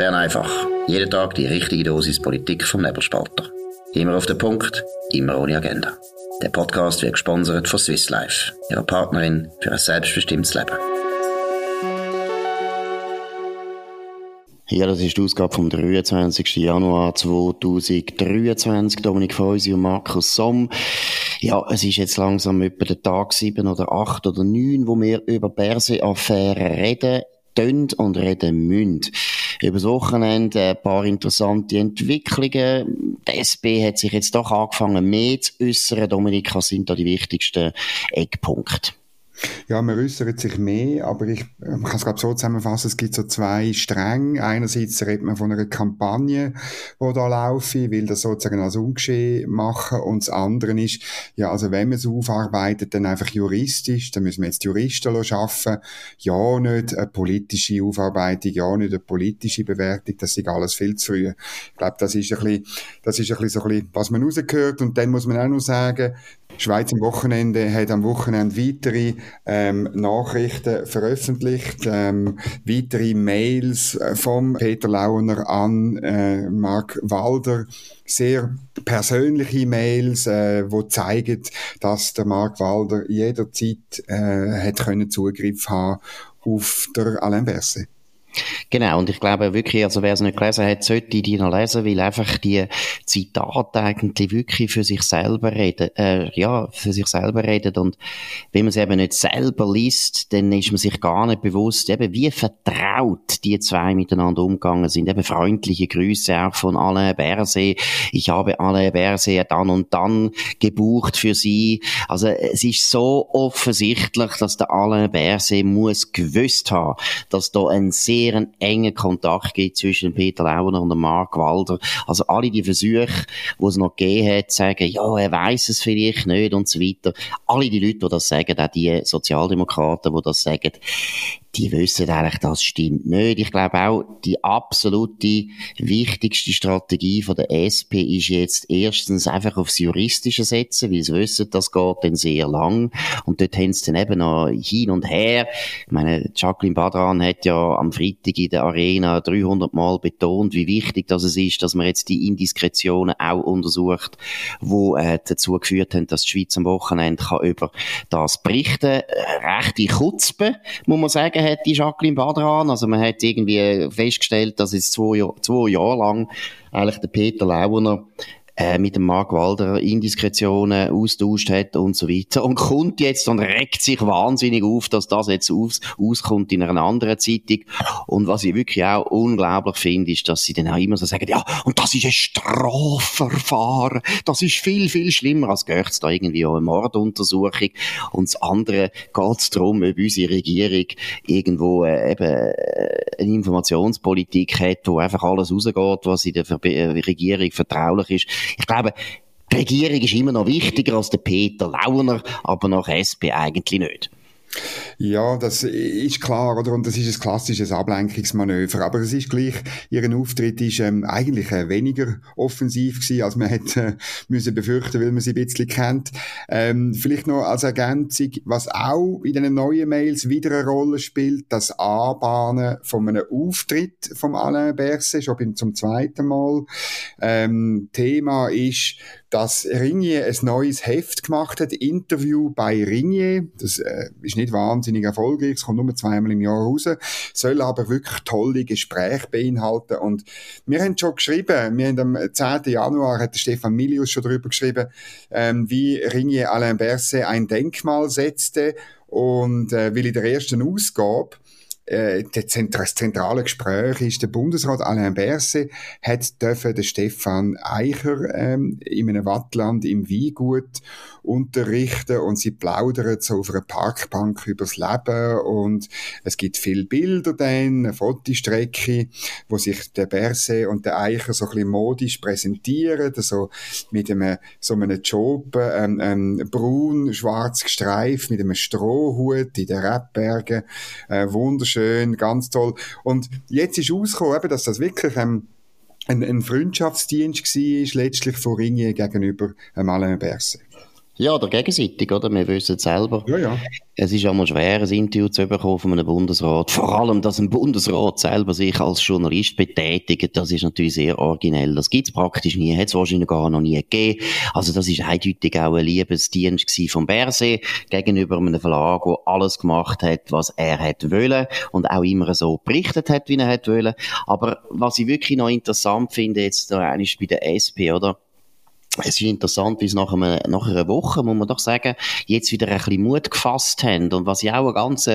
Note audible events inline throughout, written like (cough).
Bern einfach. Jeden Tag die richtige Dosis Politik vom Nebelspalter. Immer auf den Punkt, immer ohne Agenda. Der Podcast wird gesponsert von Swiss Life, ihrer Partnerin für ein selbstbestimmtes Leben. Ja, das ist die Ausgabe vom 23. Januar 2023. Dominik Feusi und Markus Somm. Ja, es ist jetzt langsam etwa der Tag 7 oder 8 oder 9, wo wir über Berse-Affären reden, tönt und reden müssen über das Wochenende ein paar interessante Entwicklungen. Die SP hat sich jetzt doch angefangen, mehr zu äußern. Dominika, sind da die wichtigsten Eckpunkte? Ja, man äußert sich mehr, aber ich kann es glaube so zusammenfassen, es gibt so zwei Stränge. Einerseits redet man von einer Kampagne, die da laufe, will das sozusagen als ungeschehen machen und das andere ist, ja, also wenn man es aufarbeitet, dann einfach juristisch, dann müssen wir jetzt Juristen schaffen, ja nicht eine politische Aufarbeitung, ja nicht eine politische Bewertung, das ist alles viel zu früh. Ich glaube, das ist ein bisschen, das ist ein bisschen so ein bisschen, was man rausgehört und dann muss man auch noch sagen, Schweiz am Wochenende hat am Wochenende weitere ähm, Nachrichten veröffentlicht, ähm, weitere Mails äh, vom Peter Launer an äh, Mark Walder, sehr persönliche Mails, äh, wo zeigen, dass der Mark Walder jederzeit äh, hat können Zugriff haben auf der Alain Berset. Genau, und ich glaube wirklich, also wer es nicht gelesen hat, sollte die noch lesen, weil einfach die Zitate eigentlich wirklich für sich selber reden, äh, ja, für sich selber reden. Und wenn man es eben nicht selber liest, dann ist man sich gar nicht bewusst, eben wie vertraut die zwei miteinander umgegangen sind, eben freundliche Grüße auch von Alain Berset, ich habe Alain Berset dann und dann gebucht für sie, also es ist so offensichtlich, dass der Alain Berset muss gewusst haben, dass da ein sehr sehr einen engen Kontakt gibt zwischen Peter Launer und Mark Walder. Also alle die Versuche, die es noch gegeben hat, sagen, ja, er weiß es vielleicht nicht und so weiter. Alle die Leute, die das sagen, auch die Sozialdemokraten, die das sagen, die wissen eigentlich, das stimmt nicht. Ich glaube auch, die absolute wichtigste Strategie von der SP ist jetzt erstens einfach aufs Juristische setzen, weil sie wissen, das geht dann sehr lang. Und dort haben sie dann eben noch hin und her. Ich meine, Jacqueline Badran hat ja am Freitag in der Arena 300 Mal betont, wie wichtig das ist, dass man jetzt die Indiskretionen auch untersucht, wo äh, dazu geführt haben, dass die Schweiz am Wochenende kann über das berichten. Rechte Kutzpe, muss man sagen, sagen hat, die Jacqueline Badran. Also man hat irgendwie festgestellt, dass es zwei, zwei Jahre lang eigentlich der Peter Launer äh, mit dem Mark Walder Indiskretionen austauscht hat und so weiter. Und kommt jetzt und regt sich wahnsinnig auf, dass das jetzt aus, auskommt in einer anderen Zeitung. Und was ich wirklich auch unglaublich finde, ist, dass sie dann auch immer so sagen, ja, und das ist ein Strafverfahren. Das ist viel, viel schlimmer, als gehört da irgendwie auch eine Morduntersuchung. Und das andere geht es darum, ob unsere Regierung irgendwo äh, eben äh, eine Informationspolitik hat, wo einfach alles rausgeht, was in der Ver äh, Regierung vertraulich ist. Ich glaube, die Regierung ist immer noch wichtiger als der Peter Launer, aber nach SP eigentlich nicht. Ja, das ist klar, oder? Und das ist ein klassisches Ablenkungsmanöver. Aber es ist gleich, ihren Auftritt ist ähm, eigentlich äh, weniger offensiv gewesen, als man (laughs) hätte äh, müssen befürchten, weil man sie ein bisschen kennt. Ähm, vielleicht noch als Ergänzung, was auch in den neuen Mails wieder eine Rolle spielt, das Anbahnen von einem Auftritt vom Alain Berset, schon zum zweiten Mal. Ähm, Thema ist, dass Ringier ein neues Heft gemacht hat, Interview bei Ringier. Das äh, ist nicht wahnsinnig erfolgreich, es kommt nur zweimal im Jahr raus, soll aber wirklich tolle Gespräche beinhalten. Und wir haben schon geschrieben, wir haben am 10. Januar hat Stefan Milius schon darüber geschrieben, ähm, wie Ringier Alain Berset ein Denkmal setzte und äh, weil in der ersten Ausgabe äh, das zentrale Gespräch ist, der Bundesrat Alain Berset hat dürfen den Stefan Eicher ähm, in einem Wattland im Weingut unterrichten und sie plaudern so auf einer Parkbank übers Leben und es gibt viele Bilder dann, eine Fotostrecke, wo sich der Berset und der Eicher so ein bisschen modisch präsentieren, so mit einem, so einem Job, ähm, ähm, braun, schwarz gestreift, mit einem Strohhut in den Rebbergen, äh, wunderschön schön, ganz toll. Und jetzt ist rausgekommen, dass das wirklich ähm, ein, ein Freundschaftsdienst war, letztlich von Ringier gegenüber ähm, Alain Berset. Ja, oder gegenseitig, oder? Wir wissen es selber. Ja, ja. Es ist einmal schwer, ein Interview zu bekommen von einem Bundesrat. Vor allem, dass ein Bundesrat selber sich als Journalist betätigt, das ist natürlich sehr originell. Das gibt's praktisch nie, hat es wahrscheinlich gar noch nie gegeben. Also das ist eindeutig auch ein Liebesdienst von Berse gegenüber einem Verlag, der alles gemacht hat, was er hätte wollen und auch immer so berichtet hat, wie er hätte wollen. Aber was ich wirklich noch interessant finde, jetzt da ist bei der SP, oder? Es ist interessant, wie es nach, einem, nach einer Woche, muss man doch sagen, jetzt wieder ein bisschen Mut gefasst haben. Und was ich auch eine ganz,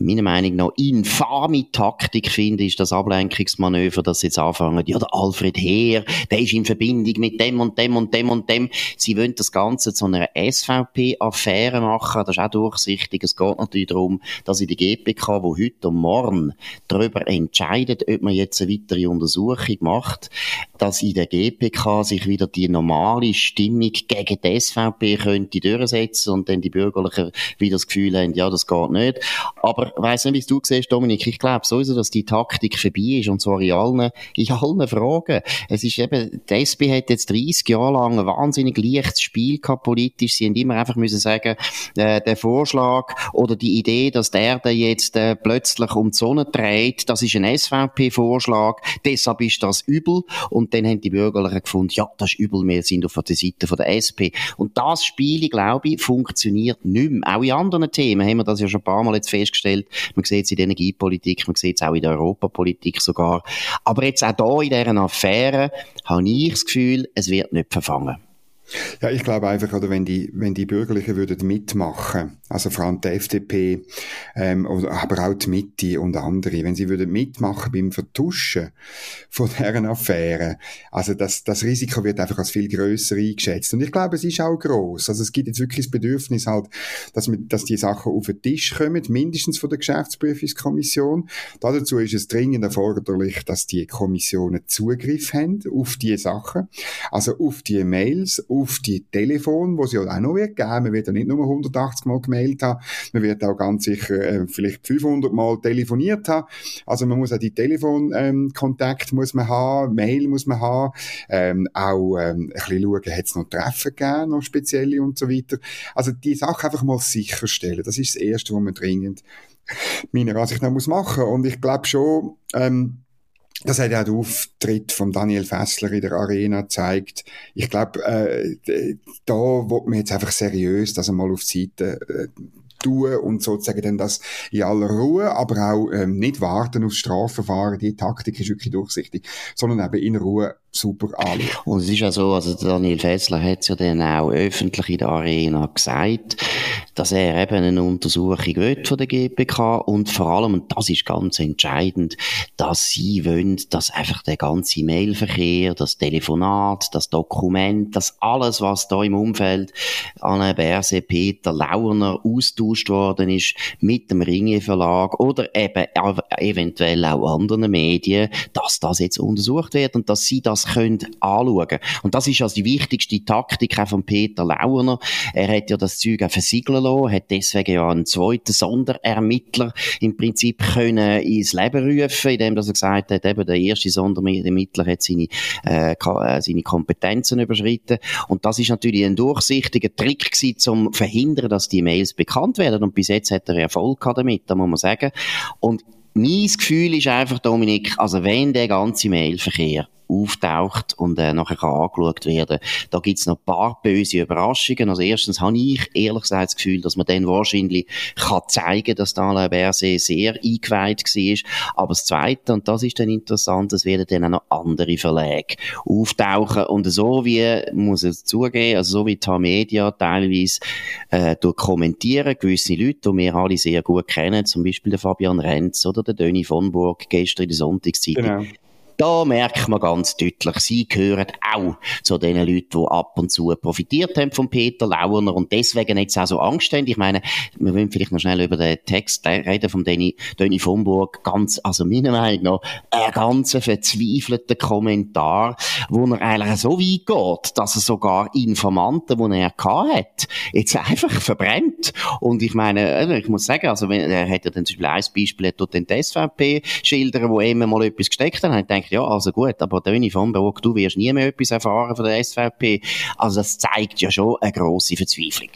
meiner Meinung nach, infame Taktik finde, ist das Ablenkungsmanöver, das jetzt anfangen, ja, der Alfred Heer, der ist in Verbindung mit dem und dem und dem und dem. Sie wollen das Ganze zu einer SVP-Affäre machen. Das ist auch durchsichtig. Es geht natürlich darum, dass in der GPK, wo heute und morgen darüber entscheidet, ob man jetzt eine weitere Untersuchung macht, dass in der GPK sich wieder die normale normale Stimmung gegen die SVP könnte durchsetzen und dann die Bürgerlichen wieder das Gefühl haben, ja, das geht nicht. Aber ich weiss nicht, wie du siehst, Dominik, ich glaube sowieso, dass die Taktik vorbei ist und zwar in allen, in allen Fragen. Es ist eben, die SP hat jetzt 30 Jahre lang ein wahnsinnig leichtes Spiel gehabt politisch. Sie haben immer einfach müssen sagen, äh, der Vorschlag oder die Idee, dass der Erde jetzt äh, plötzlich um die Sonne dreht, das ist ein SVP-Vorschlag, deshalb ist das übel. Und dann haben die Bürgerlichen gefunden, ja, das ist übel, wir sind auf der Seite von der SP. Und das Spiel, glaube ich, funktioniert nicht mehr. Auch in anderen Themen haben wir das ja schon ein paar Mal jetzt festgestellt. Man sieht es in der Energiepolitik, man sieht es auch in der Europapolitik sogar. Aber jetzt auch hier in dieser Affäre habe ich das Gefühl, es wird nicht verfangen. Ja, ich glaube einfach, oder wenn die, wenn die Bürgerlichen würden mitmachen, also vor allem die FDP, ähm, aber auch die Mitte und andere, wenn sie würden mitmachen beim Vertuschen von deren Affären, also das, das Risiko wird einfach als viel größer eingeschätzt. Und ich glaube, es ist auch groß. Also es gibt jetzt wirklich das Bedürfnis halt, dass, wir, dass die Sachen auf den Tisch kommen, mindestens von der Geschäftsprüfungskommission. Dazu ist es dringend erforderlich, dass die Kommissionen Zugriff haben auf die Sachen, also auf die Mails, auf die Telefon, wo sie auch noch wird geben. Man wird ja nicht nur 180 Mal gemeldet haben, man wird auch ganz sicher äh, vielleicht 500 Mal telefoniert haben. Also man muss auch die Telefonkontakt ähm, muss man haben, Mail muss man haben, ähm, auch ähm, ein bisschen schauen, hat es noch Treffen gegeben, noch spezielle und so weiter. Also die Sache einfach mal sicherstellen, das ist das Erste, was man dringend meiner Ansicht nach muss machen. Und ich glaube schon, ähm, das hat ja der Auftritt von Daniel Fessler in der Arena gezeigt. Ich glaube, äh, da wird man jetzt einfach seriös das einmal auf die Seite äh, tun und sozusagen dann das in aller Ruhe, aber auch ähm, nicht warten aufs Strafverfahren. Die Taktik ist wirklich durchsichtig, sondern eben in Ruhe super anschauen. Und es ist ja so, also Daniel Fessler hat es ja dann auch öffentlich in der Arena gesagt, dass er eben eine Untersuchung will von der GPK und vor allem, und das ist ganz entscheidend, dass sie wollen, dass einfach der ganze Mailverkehr, das Telefonat, das Dokument, das alles, was da im Umfeld an Berse Peter Launer austauscht worden ist mit dem Ringe Verlag oder eben eventuell auch anderen Medien, dass das jetzt untersucht wird und dass sie das können anschauen. Und das ist also die wichtigste Taktik auch von Peter Launer. Er hat ja das Zeug auch versiegeln lassen, hat deswegen ja einen zweiten Sonderermittler im Prinzip können ins Leben rufen, indem er gesagt hat, eben der erste Sonderermittler hat seine, äh, äh, seine Kompetenzen überschritten. Und das ist natürlich ein durchsichtiger Trick gewesen, um verhindern, dass die Mails bekannt werden. Und bis jetzt hat er Erfolg damit, da muss man sagen. Und mein Gefühl ist einfach, Dominik, also wenn der ganze Mailverkehr auftaucht und äh, nachher kann angeschaut werden. Da gibt's noch ein paar böse Überraschungen. Also erstens habe ich ehrlich gesagt das Gefühl, dass man dann wahrscheinlich kann zeigen, dass Alain Berset sehr eingeweiht war. Aber das Zweite, und das ist dann interessant, es werden dann auch noch andere Verlage auftauchen und so wie, muss ich zugeben, also so wie die Media teilweise äh, kommentieren, gewisse Leute, die wir alle sehr gut kennen, zum Beispiel der Fabian Renz oder der Döni von Burg gestern in der Sonntagszeitung, genau. Da merkt man ganz deutlich, sie gehören auch zu den Leuten, die ab und zu profitiert haben von Peter Launer und deswegen jetzt auch so Angst haben. Ich meine, wir wollen vielleicht noch schnell über den Text reden von Danny, Danny von Burg. Ganz, also meiner Meinung nach, ein ganz verzweifelter Kommentar, wo er eigentlich so weit geht, dass er sogar Informanten, die er hat, jetzt einfach verbrennt. Und ich meine, ich muss sagen, also wenn, er hat ja dann zum Beispiel ein Beispiel, er tut den SVP schildern, wo immer mal etwas gesteckt hat, gedacht, ja, also gut, aber Döni von Burg, du wirst nie mehr etwas erfahren von der SVP. Also das zeigt ja schon eine grosse Verzweiflung.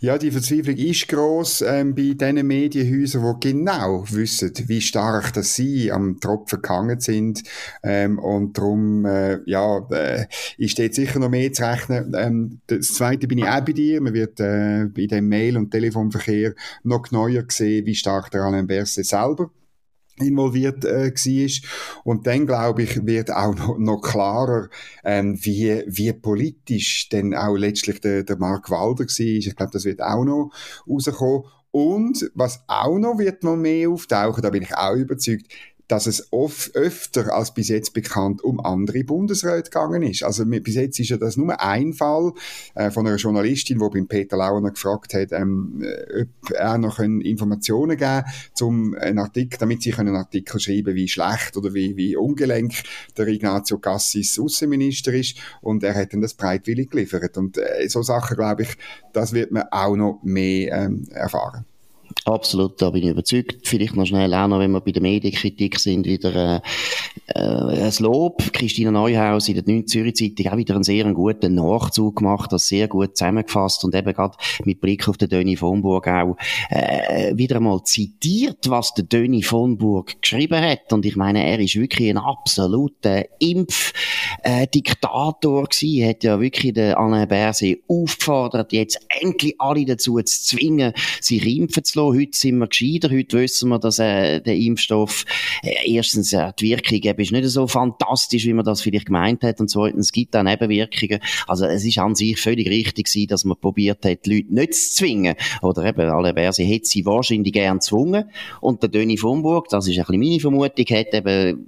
Ja, die Verzweiflung ist gross ähm, bei diesen Medienhäusern, die genau wissen, wie stark dass sie am Tropfen gehangen sind. Ähm, und darum äh, ja, äh, ist dort sicher noch mehr zu rechnen. Ähm, das Zweite bin ich auch bei dir. Man wird äh, bei dem Mail- und Telefonverkehr noch neuer sehen, wie stark der Alain Berset selber involviert äh, war. Und dann, glaube ich, wird auch noch, noch klarer, ähm, wie, wie politisch denn auch letztlich der, der Mark Walder war. Ich glaube, das wird auch noch rauskommen. Und was auch noch wird mal mehr auftauchen, da bin ich auch überzeugt, dass es oft öfter als bis jetzt bekannt um andere Bundesräte gegangen ist. Also bis jetzt ist ja das nur ein Fall äh, von einer Journalistin, die beim Peter Launer gefragt hat, ähm, äh, ob er noch Informationen geben zum einen Artikel, damit sie einen Artikel schreiben, wie schlecht oder wie, wie ungelenk der Ignazio Cassis Außenminister ist. Und er hat dann das breitwillig geliefert. Und äh, so Sachen, glaube ich, das wird man auch noch mehr ähm, erfahren. Absolut, da bin ich überzeugt. Vielleicht noch schnell auch noch, wenn wir bei der Medienkritik sind, wieder äh, äh, ein Lob. Christina Neuhaus in der 9. Zürich Zeitung auch wieder einen sehr guten Nachzug gemacht, das sehr gut zusammengefasst und eben gerade mit Blick auf den Döni von Burg auch äh, wieder einmal zitiert, was der Döni von Burg geschrieben hat. Und ich meine, er ist wirklich ein absoluter Impfdiktator äh, gewesen. Hat ja wirklich den Alain Berset aufgefordert, jetzt endlich alle dazu zu zwingen, sich impfen zu lassen. Heute sind wir gescheiter. Heute wissen wir, dass äh, der Impfstoff äh, erstens äh, die Wirkung ist nicht so fantastisch, wie man das vielleicht gemeint hat. Und zweitens es gibt auch Nebenwirkungen. Also es ist an sich völlig richtig gewesen, dass man probiert hat, die Leute nicht zu zwingen. Oder eben, alle Verse hätte sie wahrscheinlich gern gezwungen. Und der Döni von Burg, das ist ein bisschen meine Vermutung, hat eben,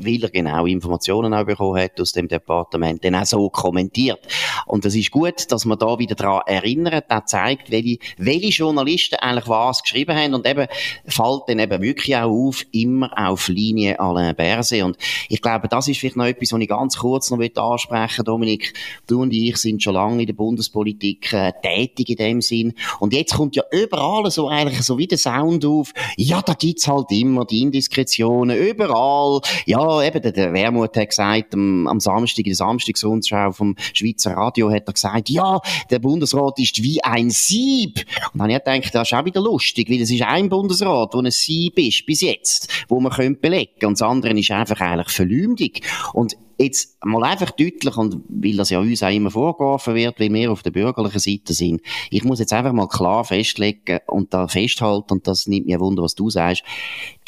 weil er genau Informationen auch bekommen hat aus dem Departement, dann auch so kommentiert. Und es ist gut, dass man da wieder daran erinnert, das zeigt, welche, welche Journalisten eigentlich was geschrieben haben und eben fällt dann eben wirklich auch auf, immer auf Linie Alain Berset. Und ich glaube, das ist vielleicht noch etwas, was ich ganz kurz noch ansprechen. Dominik, du und ich sind schon lange in der Bundespolitik äh, tätig in dem Sinn. Und jetzt kommt ja überall so eigentlich so wie der Sound auf, ja, da gibt's halt immer die Indiskretionen, überall. Ja, eben, der, der Wermut hat gesagt, am, am Samstag, in der Samstagsrundschau vom Schweizer Radio hat er gesagt, ja, der Bundesrat ist wie ein Sieb. Und dann habe ich gedacht, das ist auch wieder lustig, weil es ist ein Bundesrat, wo ein Sieb ist, bis jetzt, wo man könnte belegen. Und das andere ist einfach eigentlich Verleumdung. Und jetzt mal einfach deutlich, und weil das ja uns auch immer vorgeworfen wird, weil wir auf der bürgerlichen Seite sind, ich muss jetzt einfach mal klar festlegen und da festhalten, und das nimmt mir Wunder, was du sagst,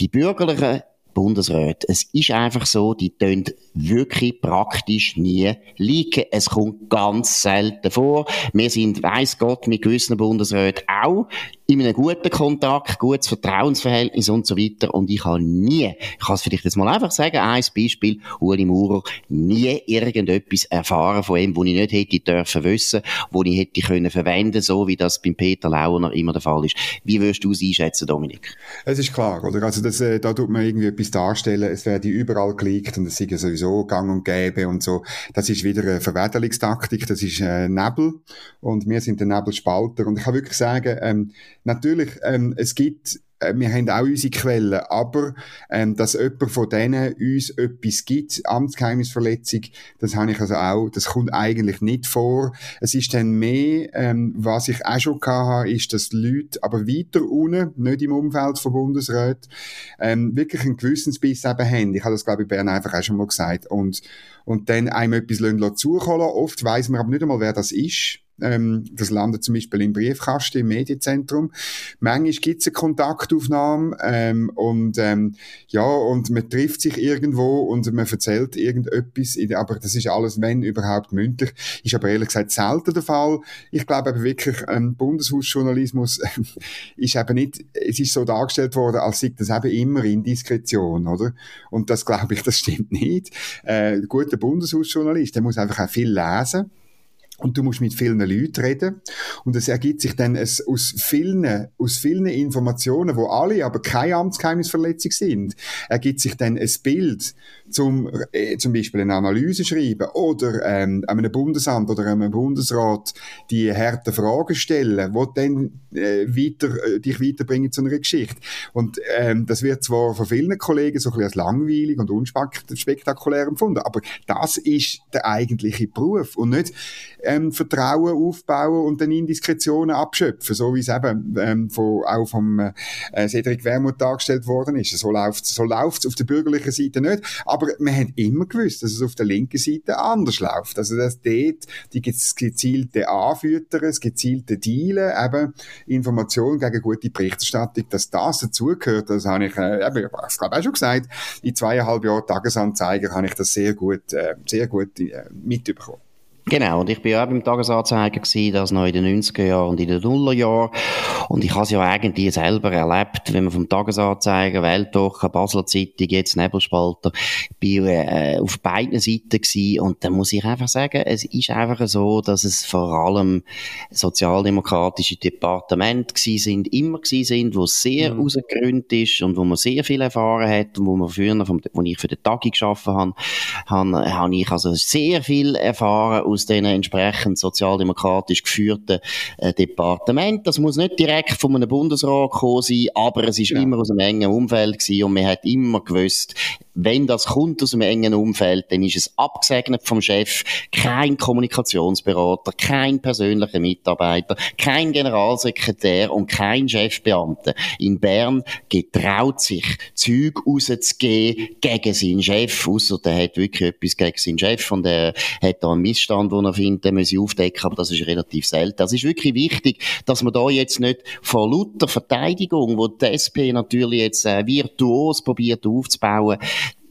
die bürgerlichen Bundesräte. Es ist einfach so, die tun wirklich praktisch nie liegen. Es kommt ganz selten vor. Wir sind, weiss Gott, mit gewissen Bundesräten auch in einem guten Kontakt, gutes Vertrauensverhältnis und so weiter. Und ich habe nie, ich kann es vielleicht jetzt mal einfach sagen, ein Beispiel, Uli Maurer, nie irgendetwas erfahren von ihm, wo ich nicht hätte dürfen wissen, wo ich hätte können verwenden, so wie das beim Peter Launer immer der Fall ist. Wie würdest du es einschätzen, Dominik? Es ist klar, oder? Also das, äh, da tut man irgendwie etwas darstellen, es werde überall geleakt und es sei sowieso gang und gäbe und so. Das ist wieder eine Verwäderungstaktik, das ist äh, Nebel und wir sind der Nebelspalter. Und ich kann wirklich sagen, ähm, natürlich, ähm, es gibt äh, wir haben auch unsere Quellen, aber ähm, dass jemand von denen uns etwas gibt, Amtsgeheimnisverletzung, das habe ich also auch, das kommt eigentlich nicht vor. Es ist dann mehr, ähm, was ich auch schon hatte, ist, dass Leute aber weiter unten, nicht im Umfeld von Bundesräten, ähm, wirklich einen Gewissensbiss eben haben. Ich habe das, glaube ich, Bern einfach auch schon mal gesagt. Und, und dann einem etwas zukommen lassen. Oft weiss man aber nicht einmal, wer das ist. Ähm, das landet zum Beispiel im Briefkasten, im Medienzentrum. Manchmal gibt es eine Kontaktaufnahme ähm, und ähm, ja, und man trifft sich irgendwo und man erzählt irgendetwas, aber das ist alles, wenn überhaupt, mündlich. Ist aber ehrlich gesagt selten der Fall. Ich glaube aber wirklich, ähm, Bundeshausjournalismus ist eben nicht, es ist so dargestellt worden, als sei das eben immer Indiskretion, oder? Und das glaube ich, das stimmt nicht. Äh, guter Bundeshausjournalist, der muss einfach auch viel lesen und du musst mit vielen Leuten reden. Und es ergibt sich dann es, aus vielen, aus vielen Informationen, wo alle aber keine Amtsgeheimnisverletzung sind, ergibt sich dann ein Bild, zum, äh, zum Beispiel eine Analyse schreiben oder ähm, einem Bundesamt oder einem Bundesrat die harten Fragen stellen, die dann äh, weiter, äh, dich weiterbringen zu einer Geschichte. Und ähm, das wird zwar von vielen Kollegen so ein bisschen als langweilig und unspektakulär empfunden, aber das ist der eigentliche Beruf und nicht ähm, Vertrauen aufbauen und dann Indiskretionen abschöpfen, so wie es eben ähm, von, auch vom äh, Cedric Wermuth dargestellt worden ist. So läuft so läuft's auf der bürgerlichen Seite nicht, aber man hat immer gewusst, dass es auf der linken Seite anders läuft. Also dass dort die gezielte Anfüttern, das gezielte Dealen, eben Informationen gegen gute Berichterstattung, dass das dazugehört, das habe ich, äh, eben, ich glaube auch schon gesagt, in zweieinhalb Jahren Tagesanzeiger habe ich das sehr gut, äh, sehr gut äh, mitbekommen. Genau, und ich bin ja auch beim Tagesanzeiger gewesen, das noch in den 90er Jahren und in den Nullerjahren. Und ich habe es ja eigentlich selber erlebt, wenn man vom Tagesanzeiger, Weltwoche, Basler Zeitung, jetzt Nebelspalter, bin äh, auf beiden Seiten gewesen. Und da muss ich einfach sagen, es ist einfach so, dass es vor allem sozialdemokratische Departemente gewesen sind, immer gewesen sind, wo sehr mhm. rausgegründet ist und wo man sehr viel erfahren hat und wo man früher, vom, wo ich für den Tagi geschaffen habe, habe, habe ich also sehr viel erfahren aus den entsprechend sozialdemokratisch geführten äh, Departementen. Das muss nicht direkt von einem Bundesrat kommen sein, aber es ist ja. immer aus einem engen Umfeld gewesen und man hat immer gewusst, wenn das kommt aus einem engen Umfeld, dann ist es abgesegnet vom Chef, kein Kommunikationsberater, kein persönlicher Mitarbeiter, kein Generalsekretär und kein Chefbeamter in Bern getraut sich, Züg rauszugeben gegen seinen Chef, außer der hat wirklich etwas gegen seinen Chef und er hat da einen Missstand, den er findet, den muss ich aufdecken, aber das ist relativ selten. Das ist wirklich wichtig, dass man da jetzt nicht vor lauter Verteidigung, wo die SP natürlich jetzt äh, virtuos probiert aufzubauen,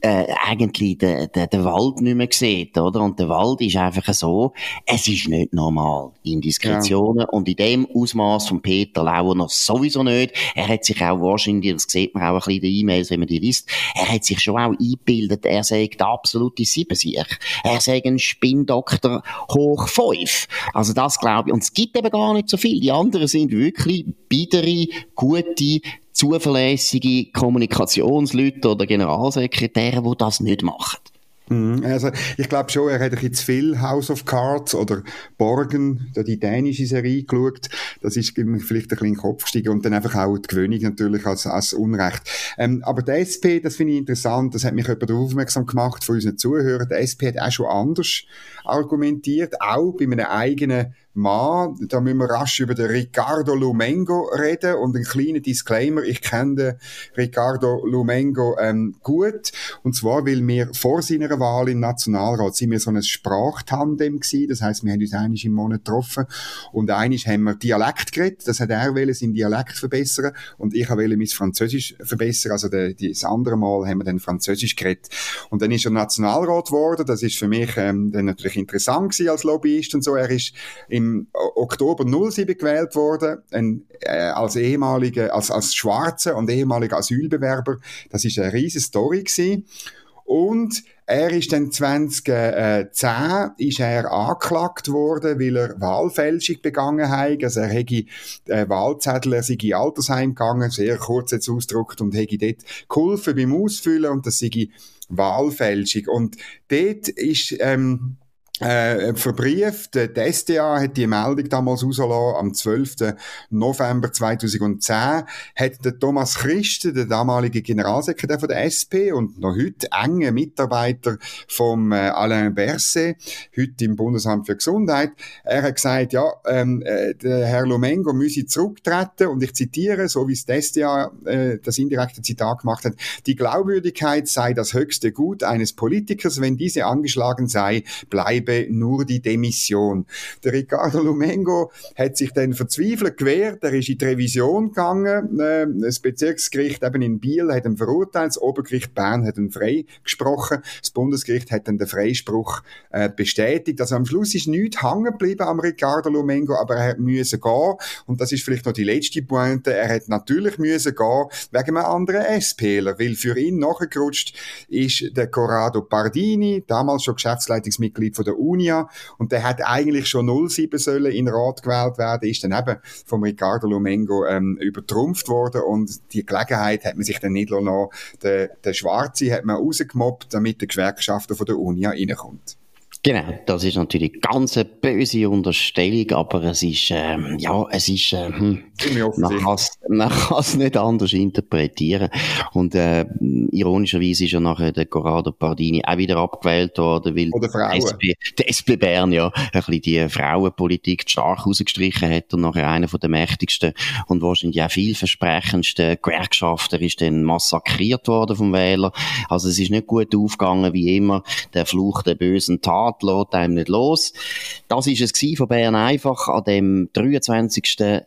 äh, eigentlich den, den, den Wald nicht mehr sieht, oder? Und der Wald ist einfach so, es ist nicht normal. Indiskretionen ja. und in dem Ausmaß von Peter Lauer sowieso nicht. Er hat sich auch wahrscheinlich, das sieht man auch ein bisschen in den E-Mails, wenn man die liest, er hat sich schon auch eingebildet, er sei der absolute Siebensieg. Er sei ein Spinndoktor hoch fünf. Also das glaube ich. Und es gibt eben gar nicht so viel. Die anderen sind wirklich biedere, gute, zuverlässige Kommunikationsleute oder Generalsekretäre, die das nicht machen. Mhm. Also, ich glaube schon, er hat ein bisschen zu viel House of Cards oder Borgen, die dänische Serie geschaut. Das ist ihm vielleicht ein bisschen in den Kopf gestiegen und dann einfach auch die Gewöhnung natürlich als, als Unrecht. Ähm, aber der SP, das finde ich interessant, das hat mich jemand darauf aufmerksam gemacht von unseren Zuhörern. Der SP hat auch schon anders argumentiert, auch bei einem eigenen Mann. Da müssen wir rasch über den Ricardo Lumengo reden und ein kleiner Disclaimer. Ich kenne den Ricardo Lumengo ähm, gut. Und zwar, weil wir vor seiner Wahl im Nationalrat sind wir so ein Sprachtandem gewesen. Das heißt, wir haben uns einig im Monat getroffen und einig haben wir Dialekt geredet. Das hat er wollen, seinen Dialekt verbessern und ich wollte mein Französisch verbessern. Also der, das andere Mal haben wir dann Französisch geredet. Und dann ist er Nationalrat geworden. Das ist für mich ähm, dann natürlich interessant gewesen als Lobbyist und so. Er ist im im Oktober 07 gewählt worden, ein, äh, als ehemaliger, als, als Schwarzer und ehemaliger Asylbewerber. Das ist eine riesige Story gewesen. Und er ist dann 2010 ist er angeklagt worden, weil er Wahlfälschung begangen hat. Also er hätte äh, Wahlzettel, er sei in Altersheim gegangen, sehr kurz jetzt ausgedrückt, und hätte dort geholfen beim Ausfüllen und das sei Wahlfälschung. Und dort ist, ähm, äh, verbrieft. Die SDA hat die Meldung damals rausgelassen, am 12. November 2010, hat der Thomas Christen, der damalige Generalsekretär von der SP und noch heute enge Mitarbeiter vom äh, Alain Berset, heute im Bundesamt für Gesundheit, er hat gesagt, ja, ähm, äh, der Herr Lomengo müsse zurücktreten und ich zitiere, so wie es die SDA äh, das indirekte Zitat gemacht hat, die Glaubwürdigkeit sei das höchste Gut eines Politikers, wenn diese angeschlagen sei, bleibe bleibe nur die Demission. Der Ricardo Lumengo hat sich dann verzweifelt gewehrt, er ist in die Revision gegangen, äh, das Bezirksgericht eben in Biel hat ihn verurteilt, das Obergericht Bern hat ihn freigesprochen, das Bundesgericht hat dann den Freispruch äh, bestätigt. Also am Schluss ist nichts hängen geblieben am Ricardo Lumengo, aber er müssen gehen und das ist vielleicht noch die letzte Pointe, er hat natürlich müssen gehen wegen einem anderen SPler, weil für ihn nachgerutscht ist der Corrado Pardini, damals schon Geschäftsleitungsmitglied von der der Unia und der hat eigentlich schon 07 sollen in Rat gewählt werden, ist dann eben vom Ricardo Lomengo ähm, übertrumpft worden und die Gelegenheit hat man sich dann nicht lassen. Der, der Schwarze hat man rausgemobbt, damit der Gewerkschafter von der Unia reinkommt. Genau, das ist natürlich ganz eine böse Unterstellung, aber es ist, ähm, ja, es ist, äh, hm, man kann es nicht anders interpretieren. Und äh, ironischerweise ist ja nachher der Corrado Pardini auch wieder abgewählt worden, weil Frauen. SP, der SP Bern ja ein bisschen die Frauenpolitik stark rausgestrichen hat und nachher einer von den mächtigsten und wahrscheinlich auch vielversprechendsten Gewerkschafter ist dann massakriert worden vom Wähler. Also es ist nicht gut aufgegangen, wie immer, der Fluch der bösen Tat Rat lässt einem nicht los. Das ist es von Bern einfach an dem 23.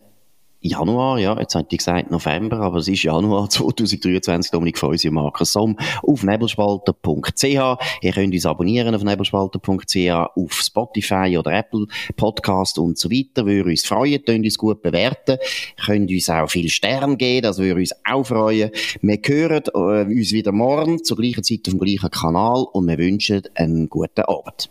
Januar, ja, jetzt hätte ich gesagt November, aber es ist Januar (laughs) 2023, Dominik Feusi und Markus Somm, auf nebelspalter.ch. Ihr könnt uns abonnieren auf nebelspalter.ch, auf Spotify oder Apple Podcast und so weiter. Würde uns freuen, könnt uns gut bewerten, könnt uns auch viel Sterne geben, das würde uns auch freuen. Wir hören äh, uns wieder morgen zur gleichen Zeit auf dem gleichen Kanal und wir wünschen einen guten Abend.